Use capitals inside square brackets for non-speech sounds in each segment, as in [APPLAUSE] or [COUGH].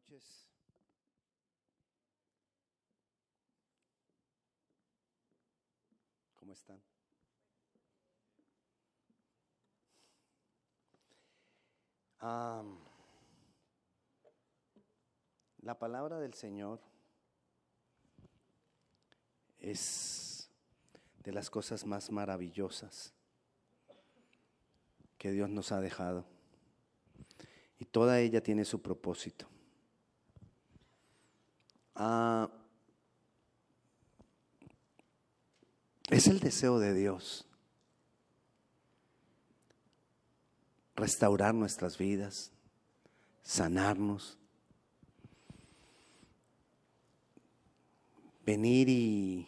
noches. ¿Cómo están? la palabra del Señor es de las cosas más maravillosas que Dios nos ha dejado. Y toda ella tiene su propósito. Ah, es el deseo de Dios restaurar nuestras vidas, sanarnos, venir y,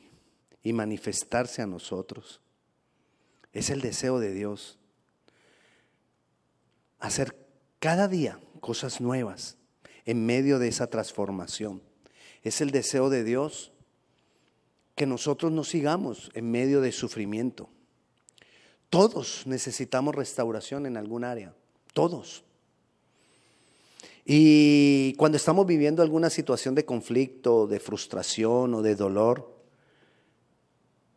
y, manifestarse a nosotros. Es el deseo de Dios. Hacer cada día cosas nuevas en medio de esa transformación. Es el deseo de Dios que nosotros no sigamos en medio de sufrimiento. Todos necesitamos restauración en algún área, todos. Y cuando estamos viviendo alguna situación de conflicto, de frustración o de dolor,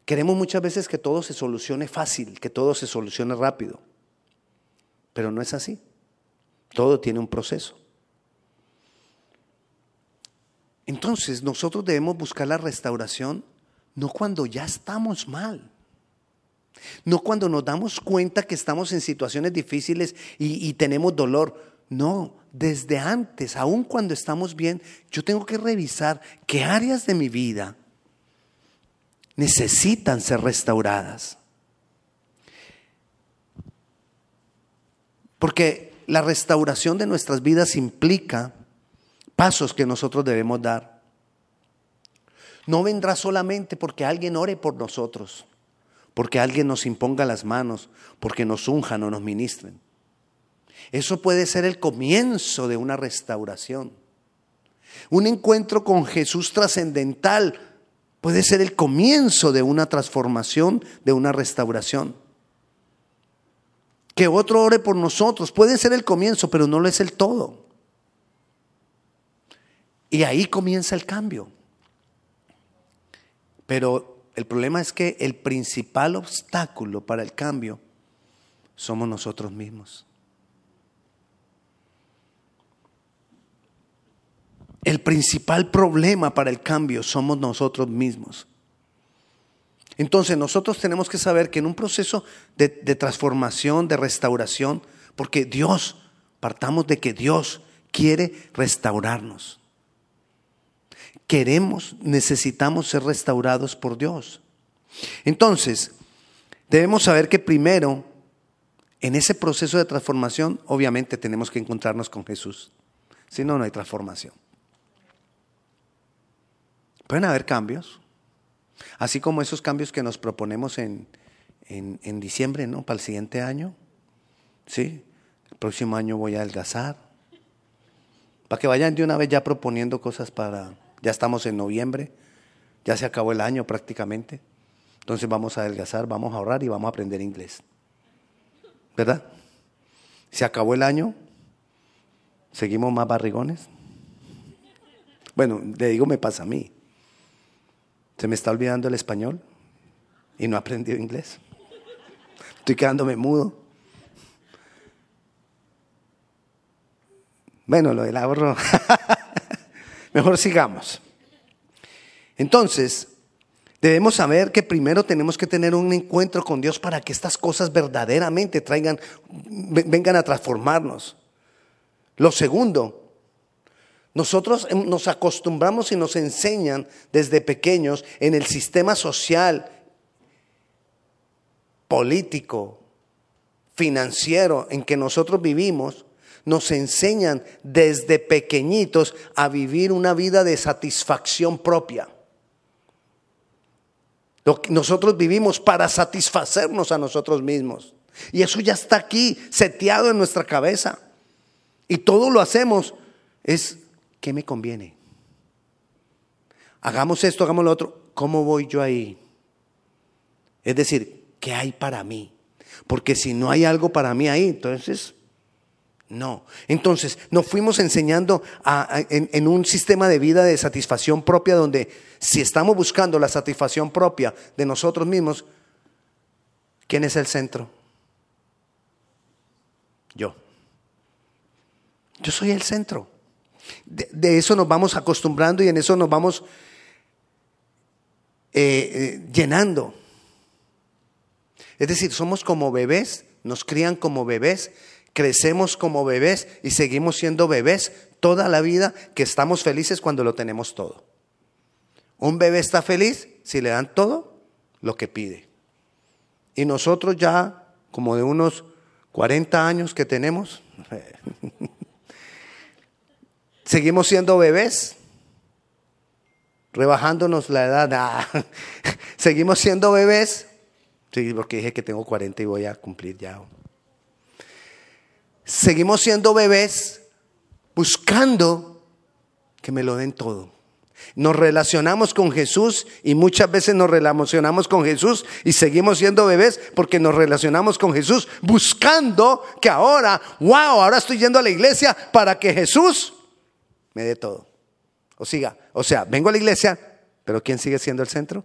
queremos muchas veces que todo se solucione fácil, que todo se solucione rápido. Pero no es así. Todo tiene un proceso. Entonces nosotros debemos buscar la restauración no cuando ya estamos mal, no cuando nos damos cuenta que estamos en situaciones difíciles y, tenemos dolor. No, desde antes, aun cuando estamos bien, yo tengo que revisar qué áreas de mi vida necesitan ser restauradas. Porque la restauración de nuestras vidas implica pasos que nosotros debemos dar. No vendrá solamente porque alguien ore por nosotros, porque alguien nos imponga las manos, porque nos unjan o nos ministren. Eso puede ser el comienzo de una restauración. Un encuentro con Jesús trascendental puede ser el comienzo de una transformación, de una restauración. Que otro ore por nosotros puede ser el comienzo, pero no lo es el todo. Y ahí comienza el cambio. Pero el problema es que el principal obstáculo para el cambio somos nosotros mismos. El principal problema para el cambio somos nosotros mismos. Entonces nosotros tenemos que saber que en un proceso de, transformación, de restauración, porque Dios, partamos de que Dios quiere restaurarnos queremos, necesitamos ser restaurados por Dios. Entonces, debemos saber que primero, en ese proceso de transformación, obviamente tenemos que encontrarnos con Jesús. Si no, no hay transformación. Pueden haber cambios, así como esos cambios que nos proponemos en, en, diciembre, ¿no? Para el siguiente año. ¿Sí? El próximo año voy a adelgazar. Para que vayan de una vez ya proponiendo cosas para ya estamos en noviembre, ya se acabó el año prácticamente. Entonces vamos a adelgazar, vamos a ahorrar y vamos a aprender inglés. ¿Verdad? Se acabó el año, seguimos más barrigones. Bueno, le digo, me pasa a mí. Se me está olvidando el español y no he aprendido inglés. Estoy quedándome mudo. Bueno, lo del ahorro. [LAUGHS] Mejor sigamos. Entonces, debemos saber que primero tenemos que tener un encuentro con Dios para que estas cosas verdaderamente traigan, vengan a transformarnos. Lo segundo, nosotros nos acostumbramos y nos enseñan desde pequeños en el sistema social, político, financiero en que nosotros vivimos, nos enseñan desde pequeñitos a vivir una vida de satisfacción propia. Nosotros vivimos para satisfacernos a nosotros mismos. Y eso ya está aquí, seteado en nuestra cabeza. Y todo lo hacemos es, ¿qué me conviene? Hagamos esto, hagamos lo otro. ¿Cómo voy yo ahí? Es decir, ¿qué hay para mí? Porque si no hay algo para mí ahí, entonces No. Entonces, nos fuimos enseñando en, un sistema de vida de satisfacción propia donde si estamos buscando la satisfacción propia de nosotros mismos, ¿quién es el centro? Yo. Yo soy el centro. De, eso nos vamos acostumbrando y en eso nos vamos eh, eh, llenando. Es decir, somos como bebés, nos crían como bebés, crecemos como bebés y seguimos siendo bebés toda la vida que estamos felices cuando lo tenemos todo. Un bebé está feliz si le dan todo lo que pide. Y nosotros ya, como de unos 40 años que tenemos, [LAUGHS] seguimos siendo bebés, rebajándonos la edad. Ah, [LAUGHS] seguimos siendo bebés. Sí, porque dije que tengo 40 y voy a cumplir ya. Seguimos siendo bebés buscando que me lo den todo. Nos relacionamos con Jesús y muchas veces nos relacionamos con Jesús y seguimos siendo bebés porque nos relacionamos con Jesús buscando que ahora, wow, ahora estoy yendo a la iglesia para que Jesús me dé todo. O siga, o sea, vengo a la iglesia, pero ¿quién sigue siendo el centro?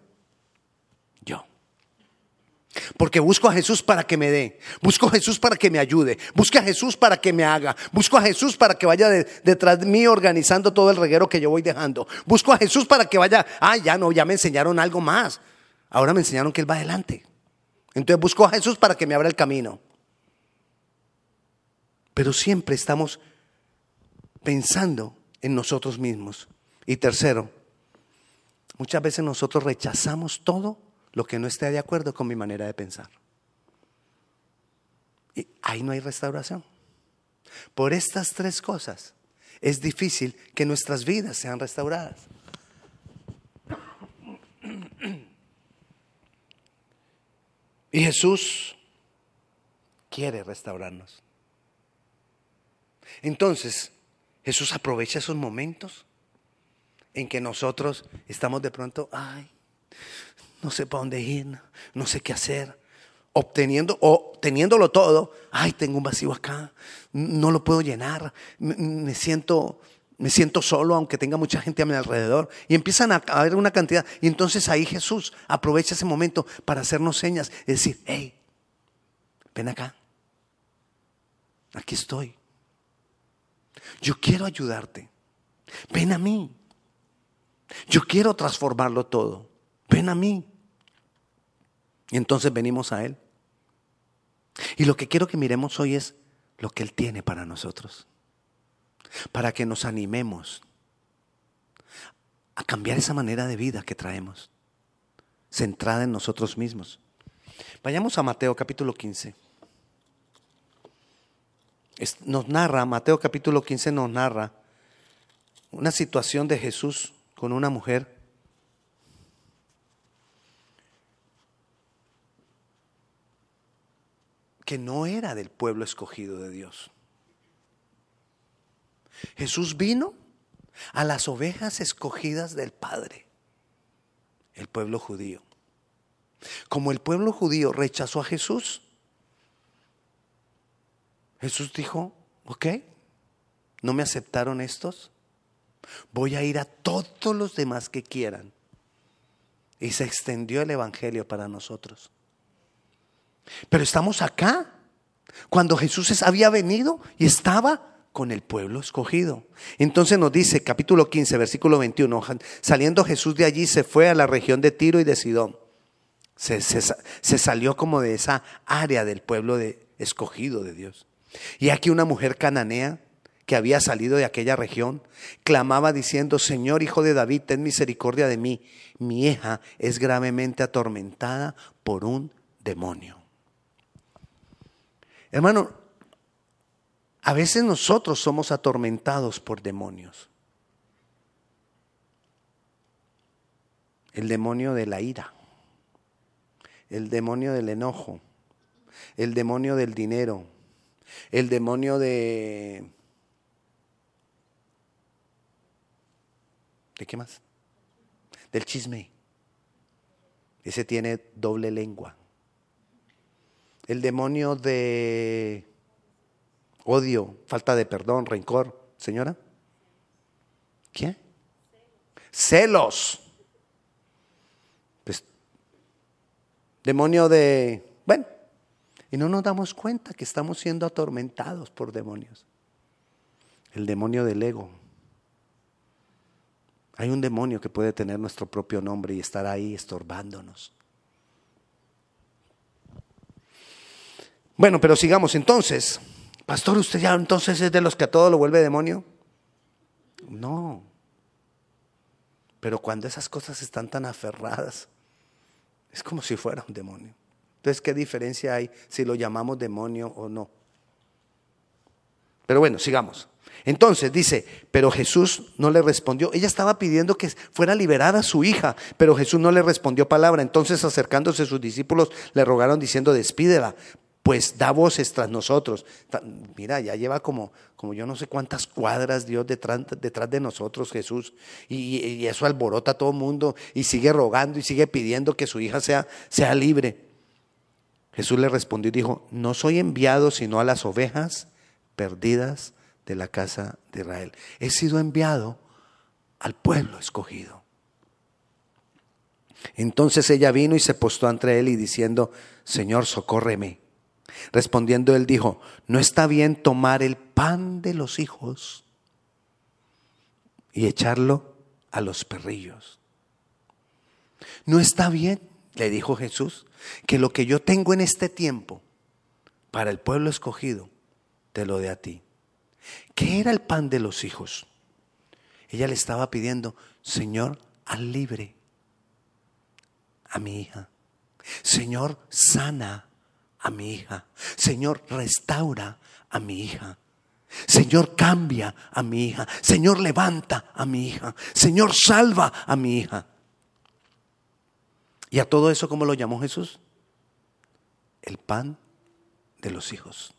Porque busco a Jesús para que me dé, busco a Jesús para que me ayude, busco a Jesús para que me haga, busco a Jesús para que vaya detrás de mí organizando todo el reguero que yo voy dejando, busco a Jesús para que vaya, ah, ya no, ya me enseñaron algo más, ahora me enseñaron que Él va adelante. Entonces busco a Jesús para que me abra el camino. Pero siempre estamos pensando en nosotros mismos. Y tercero, muchas veces nosotros rechazamos todo lo que no esté de acuerdo con mi manera de pensar. Y ahí no hay restauración. Por estas tres cosas es difícil que nuestras vidas sean restauradas. Y Jesús quiere restaurarnos. Entonces, Jesús aprovecha esos momentos en que nosotros estamos de pronto, ay, no sé para dónde ir, no sé qué hacer, obteniendo o teniéndolo todo, ay, tengo un vacío acá, no lo puedo llenar, me siento me siento solo aunque tenga mucha gente a mi alrededor. Y empiezan a haber una cantidad. Y entonces ahí Jesús aprovecha ese momento para hacernos señas, es decir, hey, ven acá, aquí estoy, yo quiero ayudarte, ven a mí, yo quiero transformarlo todo, ven a mí. Y entonces venimos a Él. Y lo que quiero que miremos hoy es lo que Él tiene para nosotros. Para que nos animemos a cambiar esa manera de vida que traemos, centrada en nosotros mismos. Vayamos a Mateo capítulo 15. Nos narra, Mateo capítulo 15 nos narra una situación de Jesús con una mujer que no era del pueblo escogido de Dios. Jesús vino a las ovejas escogidas del Padre, el pueblo judío. Como el pueblo judío rechazó a Jesús, Jesús dijo, ok, no me aceptaron estos, voy a ir a todos los demás que quieran. Y se extendió el Evangelio para nosotros. Pero estamos acá, cuando Jesús había venido y estaba con el pueblo escogido. Entonces nos dice, capítulo 15, versículo 21, saliendo Jesús de allí se fue a la región de Tiro y de Sidón. Se, se salió como de esa área del pueblo de, escogido de Dios. Y aquí una mujer cananea que había salido de aquella región, clamaba diciendo, Señor Hijo de David, ten misericordia de mí. Mi hija es gravemente atormentada por un demonio. Hermano, a veces nosotros somos atormentados por demonios. El demonio de la ira, el demonio del enojo, el demonio del dinero, el demonio de... ¿De qué más? Del chisme. Ese tiene doble lengua el demonio de odio, falta de perdón, rencor. Señora. ¿Qué? Celos. Pues, demonio de... Bueno, y no nos damos cuenta que estamos siendo atormentados por demonios. El demonio del ego. Hay un demonio que puede tener nuestro propio nombre y estar ahí estorbándonos. Bueno, pero sigamos entonces. Pastor, ¿usted ya entonces es de los que a todo lo vuelve demonio? No. Pero cuando esas cosas están tan aferradas, es como si fuera un demonio. Entonces, ¿qué diferencia hay si lo llamamos demonio o no? Pero bueno, sigamos. Entonces dice, pero Jesús no le respondió. Ella estaba pidiendo que fuera liberada su hija, pero Jesús no le respondió palabra. Entonces acercándose sus discípulos le rogaron diciendo, despídela, pues da voces tras nosotros. Mira, ya lleva como, como yo no sé cuántas cuadras Dios detrás, detrás de nosotros, Jesús. Y, eso alborota a todo mundo y sigue rogando y sigue pidiendo que su hija sea, sea libre. Jesús le respondió y dijo, no soy enviado sino a las ovejas perdidas de la casa de Israel. He sido enviado al pueblo escogido. Entonces ella vino y se postó ante él y diciendo, Señor, socórreme. Respondiendo él dijo, no está bien tomar el pan de los hijos y echarlo a los perrillos. No está bien, le dijo Jesús, que lo que yo tengo en este tiempo para el pueblo escogido, te lo dé a ti. ¿Qué era el pan de los hijos? Ella le estaba pidiendo, Señor, al libre a mi hija. Señor, sana a mi hija. Señor, restaura a mi hija. Señor, cambia a mi hija. Señor, levanta a mi hija. Señor, salva a mi hija. ¿Y a todo eso cómo lo llamó Jesús? El pan de los hijos.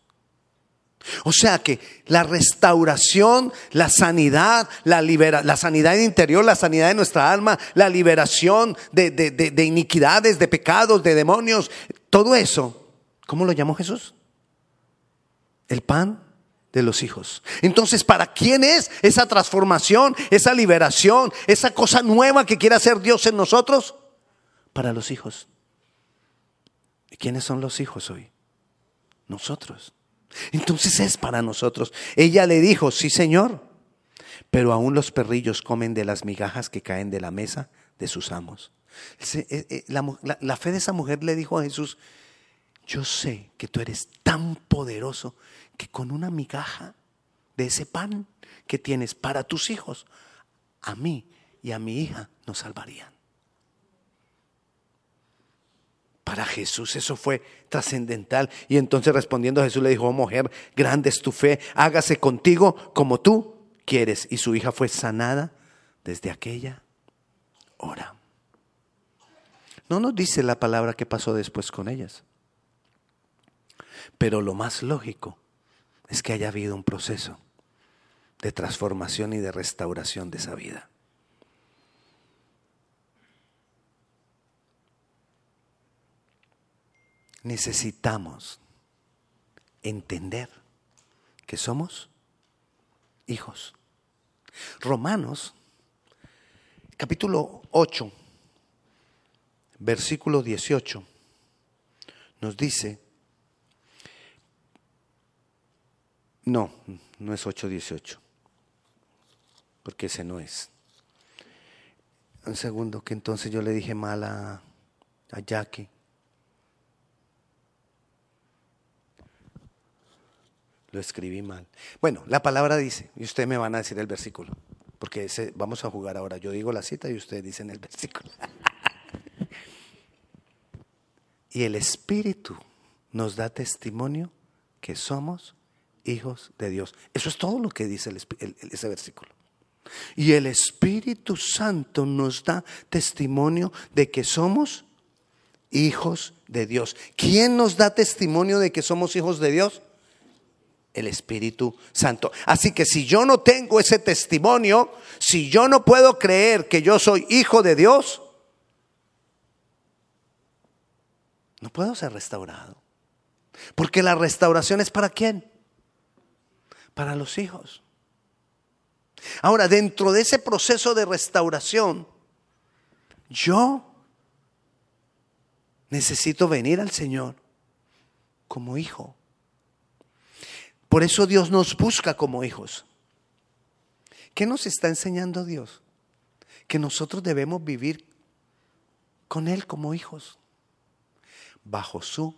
O sea que la restauración, la sanidad, la, libera, la sanidad interior, la sanidad de nuestra alma, la liberación de, de, de, de, iniquidades, de pecados, de demonios, todo eso, ¿cómo lo llamó Jesús? El pan de los hijos. Entonces, ¿para quién es esa transformación, esa liberación, esa cosa nueva que quiere hacer Dios en nosotros? Para los hijos. ¿Y quiénes son los hijos hoy? Nosotros. Entonces es para nosotros. Ella le dijo, sí Señor, pero aún los perrillos comen de las migajas que caen de la mesa de sus amos. Eh, eh, la, fe de esa mujer le dijo a Jesús, yo sé que tú eres tan poderoso que con una migaja de ese pan que tienes para tus hijos, a mí y a mi hija nos salvarían. Para Jesús eso fue trascendental. Y entonces respondiendo Jesús le dijo, oh mujer, grande es tu fe, hágase contigo como tú quieres. Y su hija fue sanada desde aquella hora. No nos dice la palabra que pasó después con ellas. Pero lo más lógico es que haya habido un proceso de transformación y de restauración de esa vida. necesitamos entender que somos hijos. Romanos, capítulo 8, versículo 18, nos dice, no, no es 8.18, porque ese no es. Un segundo, que entonces yo le dije mal a, Jackie. Lo escribí mal. Bueno, la palabra dice, y ustedes me van a decir el versículo, porque vamos a jugar ahora. Yo digo la cita y ustedes dicen el [LAUGHS] versículo. y el Espíritu nos da testimonio que somos hijos de Dios. Eso es todo lo que dice ese versículo. Y el Espíritu Santo nos da testimonio de que somos hijos de Dios. ¿Quién nos da testimonio de que somos hijos de Dios? el Espíritu Santo. Así que si yo no tengo ese testimonio, si yo no puedo creer que yo soy hijo de Dios, no puedo ser restaurado. Porque la restauración es para quién? Para los hijos. Ahora, dentro de ese proceso de restauración, yo necesito venir al Señor como hijo. Por eso Dios nos busca como hijos. ¿Qué nos está enseñando Dios? Que nosotros debemos vivir con Él como hijos, bajo su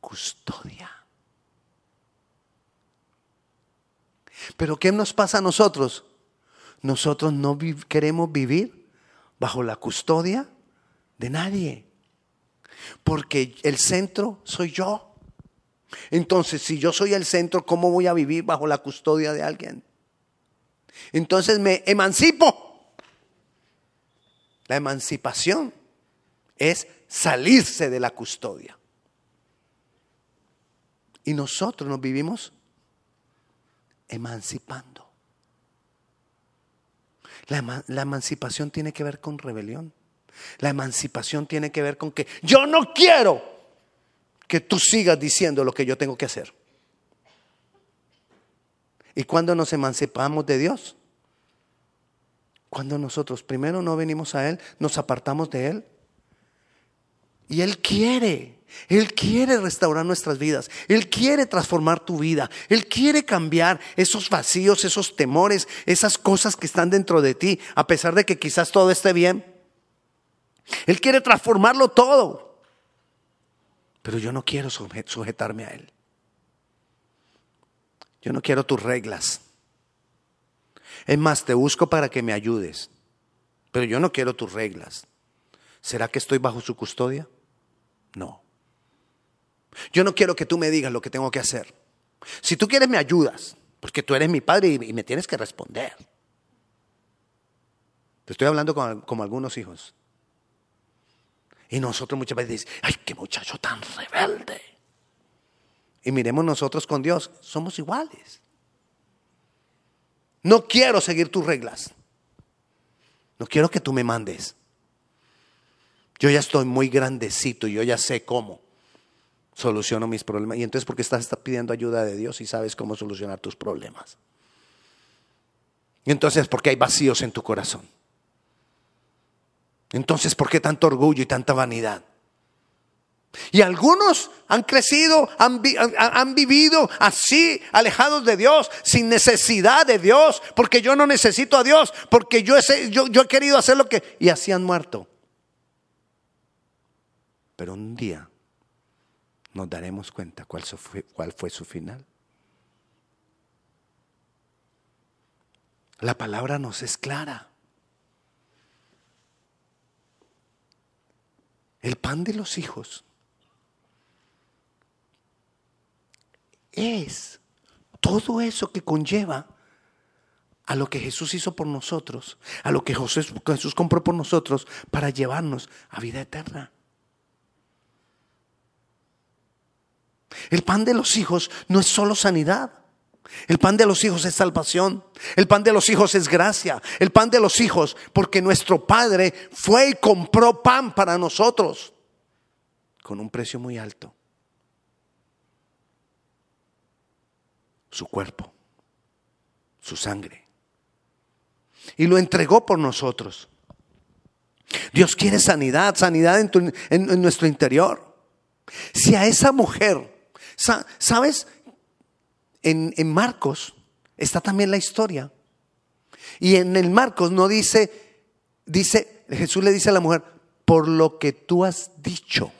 custodia. Pero ¿qué nos pasa a nosotros? Nosotros no queremos vivir bajo la custodia de nadie, porque el centro soy yo. Entonces, si yo soy el centro, ¿cómo voy a vivir bajo la custodia de alguien? Entonces me emancipo. La emancipación es salirse de la custodia. Y nosotros nos vivimos emancipando. La, emancipación tiene que ver con rebelión. La emancipación tiene que ver con que yo no quiero que tú sigas diciendo lo que yo tengo que hacer. ¿Y cuando nos emancipamos de Dios? Cuando nosotros primero no venimos a Él, nos apartamos de Él. Y Él quiere, Él quiere restaurar nuestras vidas, Él quiere transformar tu vida, Él quiere cambiar esos vacíos, esos temores, esas cosas que están dentro de ti, a pesar de que quizás todo esté bien. Él quiere transformarlo todo. Pero yo no quiero sujetarme a Él. Yo no quiero tus reglas. Es más, te busco para que me ayudes. Pero yo no quiero tus reglas. ¿Será que estoy bajo su custodia? No. Yo no quiero que tú me digas lo que tengo que hacer. Si tú quieres, me ayudas, porque tú eres mi padre y me tienes que responder. Te estoy hablando como, algunos hijos. Y nosotros muchas veces decimos, ay, qué muchacho tan rebelde. Y miremos nosotros con Dios, somos iguales. No quiero seguir tus reglas. No quiero que tú me mandes. Yo ya estoy muy grandecito, yo ya sé cómo soluciono mis problemas. Y entonces, ¿por qué estás pidiendo ayuda de Dios y sabes cómo solucionar tus problemas? Y entonces, ¿por qué hay vacíos en tu corazón? Entonces, ¿por qué tanto orgullo y tanta vanidad? Y algunos han crecido, han, vivido así, alejados de Dios, sin necesidad de Dios, porque yo no necesito a Dios, porque yo he, yo, he querido hacer lo que... Y así han muerto. Pero un día nos daremos cuenta cuál fue, cuál fue su final. La palabra nos es clara. El pan de los hijos es todo eso que conlleva a lo que Jesús hizo por nosotros, a lo que Jesús compró por nosotros para llevarnos a vida eterna. El pan de los hijos no es solo sanidad. El pan de los hijos es salvación. El pan de los hijos es gracia. El pan de los hijos, porque nuestro Padre fue y compró pan para nosotros con un precio muy alto. su cuerpo, su sangre. Y lo entregó por nosotros. Dios quiere sanidad, sanidad en, nuestro interior. Si a esa mujer, ¿sabes? En, en Marcos está también la historia. Y en el Marcos no dice, dice, Jesús le dice a la mujer, por lo que tú has dicho.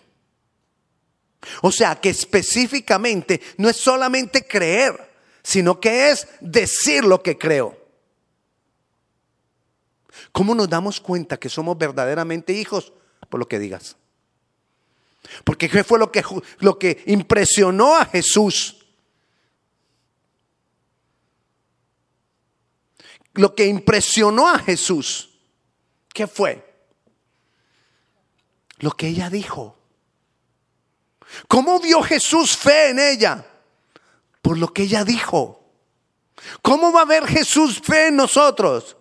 O sea que específicamente no es solamente creer, sino que es decir lo que creo. ¿Cómo nos damos cuenta que somos verdaderamente hijos? Por lo que digas. Porque ¿qué fue lo que, lo que impresionó a Jesús? Lo que impresionó a Jesús, ¿qué fue? Lo que ella dijo. ¿Cómo vio Jesús fe en ella? por lo que ella dijo. ¿Cómo va a haber Jesús fe en nosotros?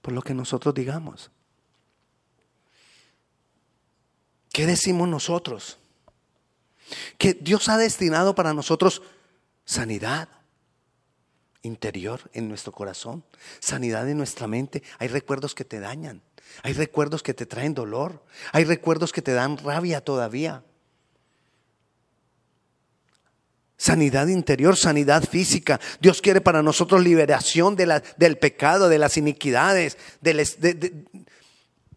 Por lo que nosotros digamos. ¿Qué decimos nosotros? Que Dios ha destinado para nosotros sanidad, interior, en nuestro corazón, sanidad en nuestra mente. Hay recuerdos que te dañan, hay recuerdos que te traen dolor, hay recuerdos que te dan rabia todavía. Sanidad interior, sanidad física. Dios quiere para nosotros liberación de la, del pecado, de las iniquidades.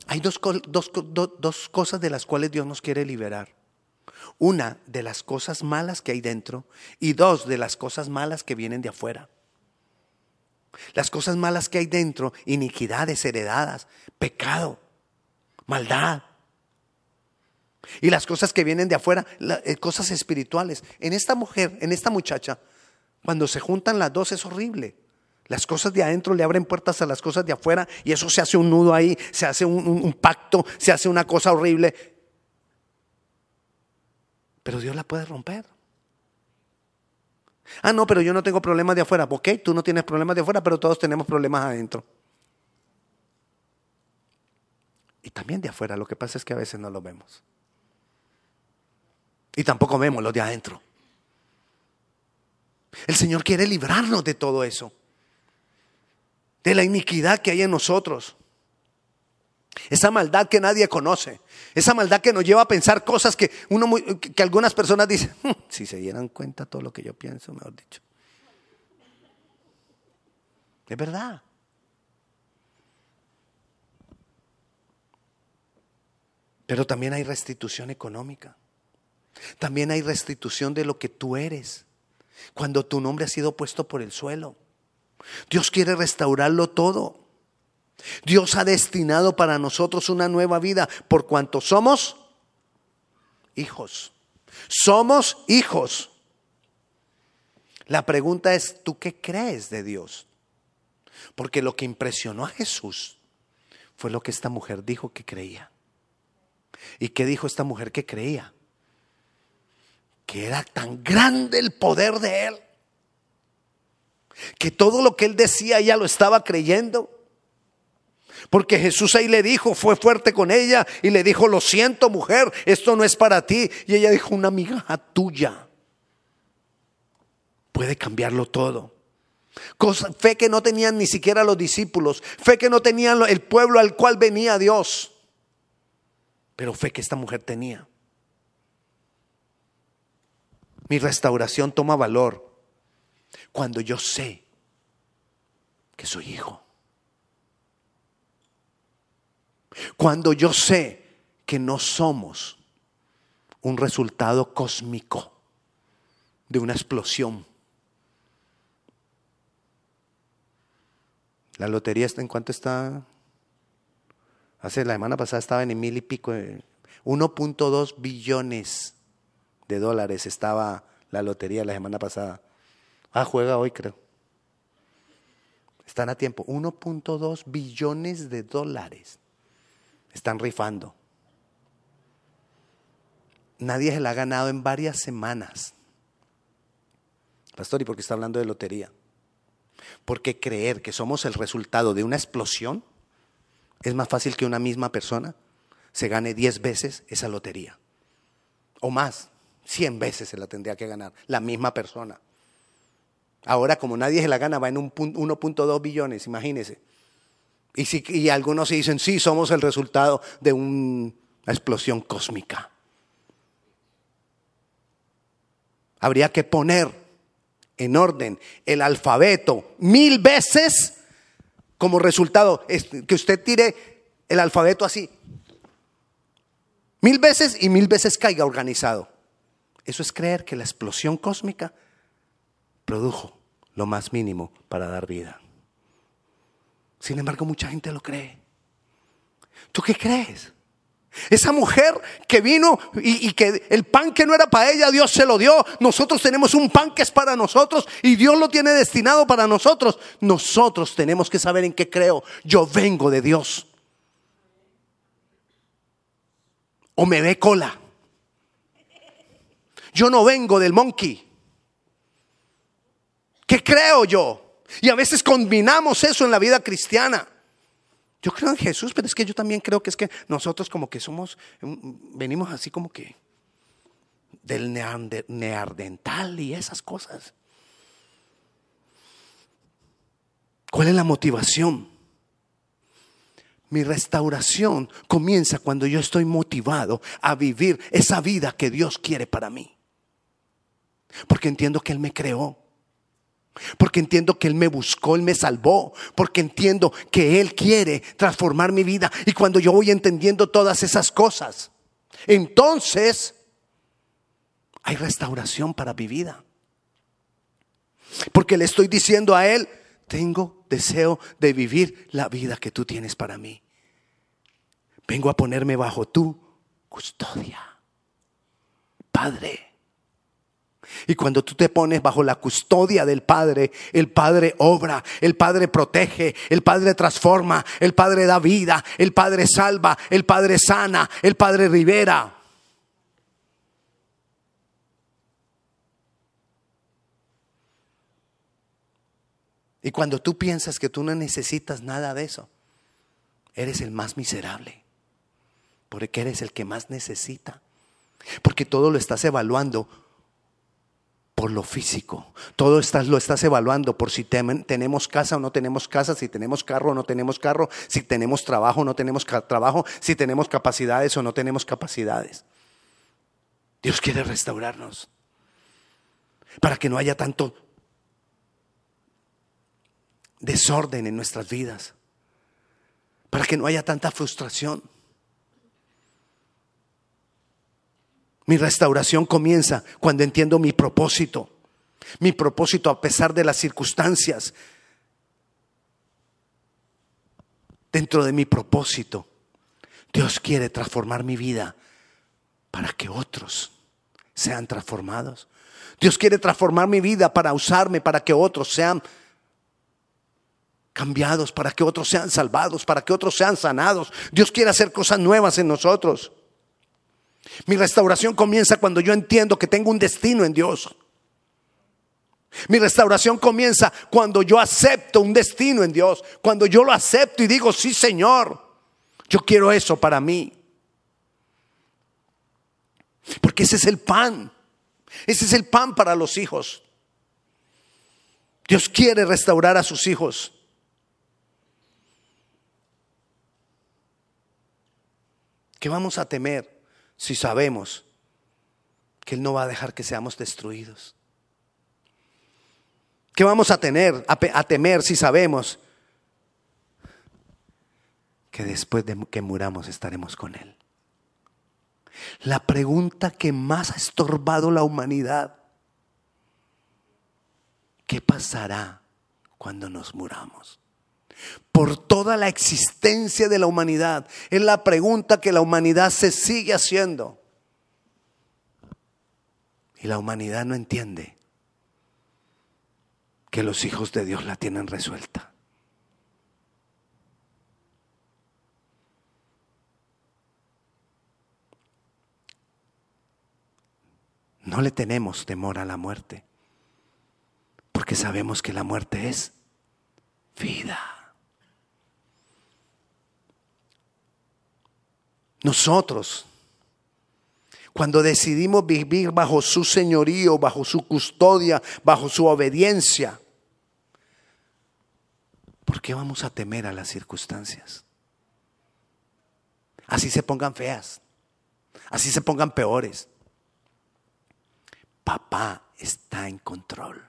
Hay dos, dos cosas de las cuales Dios nos quiere liberar. Una de las cosas malas que hay dentro y dos de las cosas malas que vienen de afuera. Las cosas malas que hay dentro, iniquidades heredadas, pecado, maldad. Y las cosas que vienen de afuera, eh, cosas espirituales. En esta mujer, en esta muchacha, cuando se juntan las dos es horrible. Las cosas de adentro le abren puertas a las cosas de afuera y eso se hace un nudo ahí, se hace un pacto, se hace una cosa horrible. Pero Dios la puede romper. Ah, no, pero yo no tengo problemas de afuera. Ok, tú no tienes problemas de afuera, pero todos tenemos problemas adentro. Y también de afuera, lo que pasa es que a veces no lo vemos. Y tampoco vemos los de adentro. El Señor quiere librarnos de todo eso. De la iniquidad que hay en nosotros. Esa maldad que nadie conoce. Esa maldad que nos lleva a pensar cosas que, uno que algunas personas dicen, hmm, si se dieran cuenta todo lo que yo pienso, mejor dicho. Es verdad. Pero también hay restitución económica. También hay restitución de lo que tú eres. Cuando tu nombre ha sido puesto por el suelo. Dios quiere restaurarlo todo. Dios ha destinado para nosotros una nueva vida por cuanto somos hijos. Somos hijos. La pregunta es, ¿tú qué crees de Dios? Porque lo que impresionó a Jesús fue lo que esta mujer dijo que creía. ¿Y qué dijo esta mujer que creía? Que era tan grande el poder de Él, que todo lo que Él decía ella lo estaba creyendo. Porque Jesús ahí le dijo, fue fuerte con ella y le dijo, lo siento mujer, esto no es para ti. Y ella dijo, una amiga tuya puede cambiarlo todo. fe que no tenían ni siquiera los discípulos, fe que no tenían el pueblo al cual venía Dios, pero fe que esta mujer tenía. Mi restauración toma valor cuando yo sé que soy hijo. Cuando yo sé que no somos un resultado cósmico de una explosión. La lotería está en cuánto está. Hace la semana pasada estaba en mil y pico, 1.2 eh, billones de dólares estaba la lotería la semana pasada. Ah, juega hoy creo. Están a tiempo. 1.2 billones de dólares. Están rifando. Nadie se la ha ganado en varias semanas. Pastor, ¿y por qué está hablando de lotería? Porque creer que somos el resultado de una explosión es más fácil que una misma persona se gane 10 veces esa lotería. O más, 100 veces se la tendría que ganar la misma persona. Ahora, como nadie se la gana, va en 1.2 billones, imagínese. Y, si, algunos dicen, sí, somos el resultado de una explosión cósmica. Habría que poner en orden el alfabeto mil veces como resultado, que usted tire el alfabeto así, mil veces y mil veces caiga organizado. Eso es creer que la explosión cósmica produjo lo más mínimo para dar vida. Sin embargo, mucha gente lo cree. ¿Tú qué crees? Esa mujer que vino y, que el pan que no era para ella, Dios se lo dio. Nosotros tenemos un pan que es para nosotros y Dios lo tiene destinado para nosotros. Nosotros tenemos que saber en qué creo. Yo vengo de Dios. O me ve cola. Yo no vengo del monkey. ¿Qué creo yo? Y a veces combinamos eso en la vida cristiana. Yo creo en Jesús, pero es que yo también creo que es que nosotros como que somos, venimos así como que del neardental y esas cosas. ¿Cuál es la motivación? Mi restauración comienza cuando yo estoy motivado a vivir esa vida que Dios quiere para mí. Porque entiendo que Él me creó. Porque entiendo que Él me buscó, Él me salvó. Porque entiendo que Él quiere transformar mi vida. Y cuando yo voy entendiendo todas esas cosas, entonces hay restauración para mi vida. Porque le estoy diciendo a Él, tengo deseo de vivir la vida que tú tienes para mí. Vengo a ponerme bajo tu custodia. Padre. Y cuando tú te pones bajo la custodia del Padre, el Padre obra, el Padre protege, el Padre transforma, el Padre da vida, el Padre salva, el Padre sana, el Padre rivera. Y cuando tú piensas que tú no necesitas nada de eso, eres el más miserable, porque eres el que más necesita, porque todo lo estás evaluando por lo físico. Todo estás, lo estás evaluando por si tenemos casa o no tenemos casa, si tenemos carro o no tenemos carro, si tenemos trabajo o no tenemos trabajo, si tenemos capacidades o no tenemos capacidades. Dios quiere restaurarnos para que no haya tanto desorden en nuestras vidas, para que no haya tanta frustración. Mi restauración comienza cuando entiendo mi propósito, mi propósito a pesar de las circunstancias. Dentro de mi propósito, Dios quiere transformar mi vida para que otros sean transformados. Dios quiere transformar mi vida para usarme, para que otros sean cambiados, para que otros sean salvados, para que otros sean sanados. Dios quiere hacer cosas nuevas en nosotros. Mi restauración comienza cuando yo entiendo que tengo un destino en Dios. Mi restauración comienza cuando yo acepto un destino en Dios, cuando yo lo acepto y digo, sí Señor, yo quiero eso para mí. Porque ese es el pan, ese es el pan para los hijos. Dios quiere restaurar a sus hijos. ¿Qué vamos a temer si sabemos que Él no va a dejar que seamos destruidos? ¿Qué vamos a tener, a, temer si sabemos que después de que muramos estaremos con Él? La pregunta que más ha estorbado la humanidad, ¿qué pasará cuando nos muramos? Por toda la existencia de la humanidad. Es la pregunta que la humanidad se sigue haciendo. Y la humanidad no entiende que los hijos de Dios la tienen resuelta. No le tenemos temor a la muerte, porque sabemos que la muerte es vida. Nosotros, cuando decidimos vivir bajo su señorío, bajo su custodia, bajo su obediencia, ¿por qué vamos a temer a las circunstancias? Así se pongan feas, así se pongan peores. Papá está en control.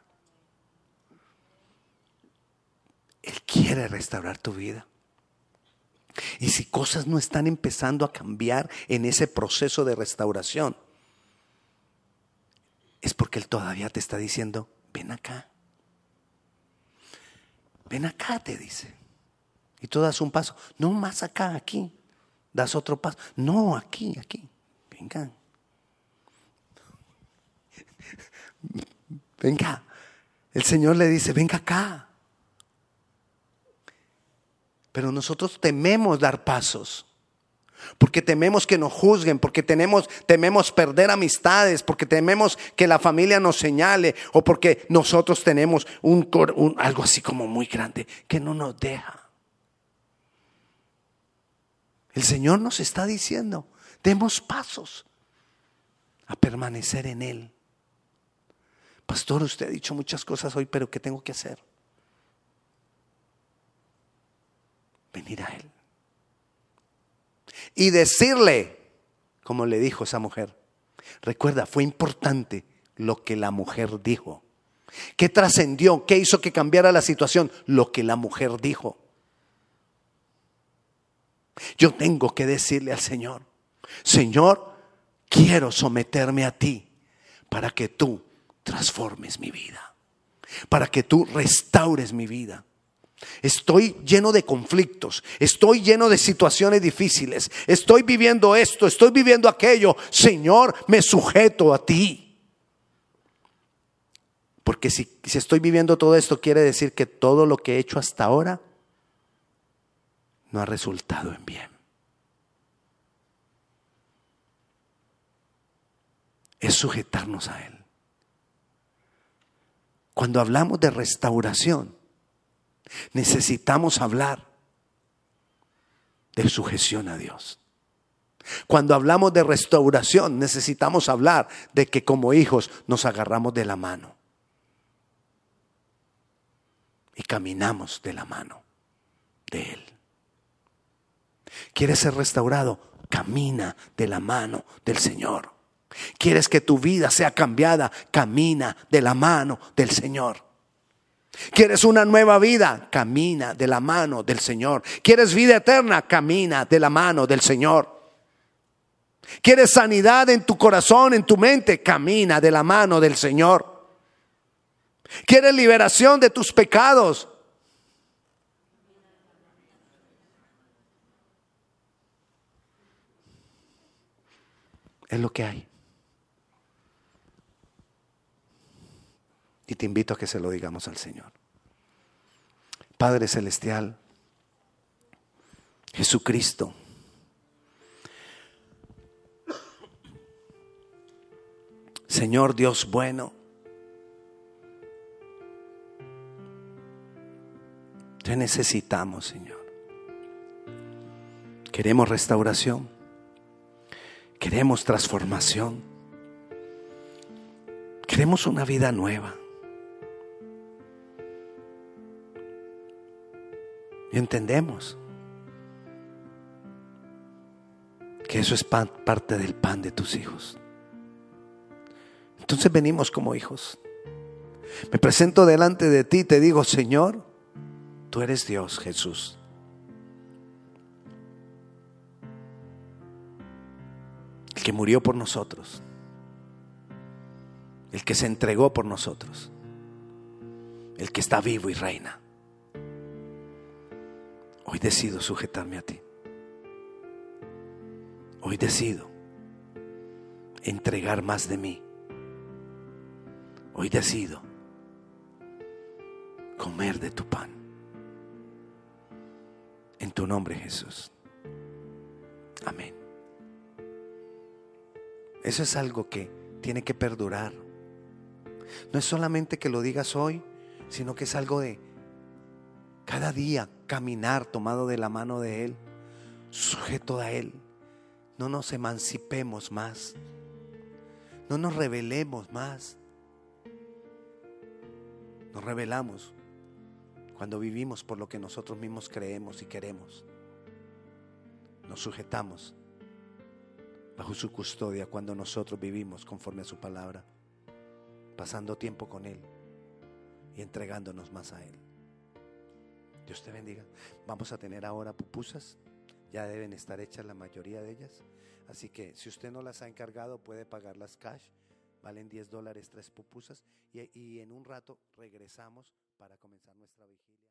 Él quiere restaurar tu vida. Y si cosas no están empezando a cambiar en ese proceso de restauración, es porque Él todavía te está diciendo, ven acá. Ven acá, te dice. Y tú das un paso. No más acá, aquí. Das otro paso. No, aquí, aquí. Venga. [LAUGHS] Venga. El Señor le dice, venga acá. Pero nosotros tememos dar pasos. Porque tememos que nos juzguen, porque tememos, tememos perder amistades, porque tememos que la familia nos señale o porque nosotros tenemos un, algo así como muy grande que no nos deja. El Señor nos está diciendo, demos pasos a permanecer en Él. Pastor, usted ha dicho muchas cosas hoy, pero ¿qué tengo que hacer? Venir a Él. Y decirle, como le dijo esa mujer, recuerda, fue importante lo que la mujer dijo. ¿Qué trascendió? ¿Qué hizo que cambiara la situación? Lo que la mujer dijo. Yo tengo que decirle al Señor, Señor, quiero someterme a ti para que tú transformes mi vida, para que tú restaures mi vida. Estoy lleno de conflictos, estoy lleno de situaciones difíciles, estoy viviendo esto, estoy viviendo aquello. Señor, me sujeto a ti. Porque si, si, estoy viviendo todo esto, quiere decir que todo lo que he hecho hasta ahora no ha resultado en bien. Es sujetarnos a Él. Cuando hablamos de restauración, necesitamos hablar de sujeción a Dios. Cuando hablamos de restauración, necesitamos hablar de que como hijos nos agarramos de la mano y caminamos de la mano de Él. ¿Quieres ser restaurado? Camina de la mano del Señor. ¿Quieres que tu vida sea cambiada? Camina de la mano del Señor. ¿Quieres una nueva vida? Camina de la mano del Señor. ¿Quieres vida eterna? Camina de la mano del Señor. ¿Quieres sanidad en tu corazón, en tu mente? Camina de la mano del Señor. ¿Quieres liberación de tus pecados? Es lo que hay. Y te invito a que se lo digamos al Señor. Padre Celestial, Jesucristo, Señor Dios bueno, te necesitamos, Señor. Queremos restauración, queremos transformación, queremos una vida nueva. Entendemos que eso es parte del pan de tus hijos. Entonces venimos como hijos. Me presento delante de ti y te digo, Señor, tú eres Dios, Jesús. El que murió por nosotros. El que se entregó por nosotros. El que está vivo y reina. Hoy decido sujetarme a ti. Hoy decido entregar más de mí. Hoy decido comer de tu pan. En tu nombre, Jesús. Amén. Eso es algo que tiene que perdurar. No es solamente que lo digas hoy, sino que es algo de cada día caminar tomado de la mano de Él, sujeto a Él. No nos emancipemos más. No nos revelemos más. Nos revelamos cuando vivimos por lo que nosotros mismos creemos y queremos. Nos sujetamos bajo su custodia cuando nosotros vivimos conforme a su palabra, pasando tiempo con Él y entregándonos más a Él. Dios te bendiga. Vamos a tener ahora pupusas. Ya deben estar hechas la mayoría de ellas. Así que si usted no las ha encargado, puede pagarlas cash. Valen 10 dólares tres pupusas. Y, y en un rato regresamos para comenzar nuestra vigilia.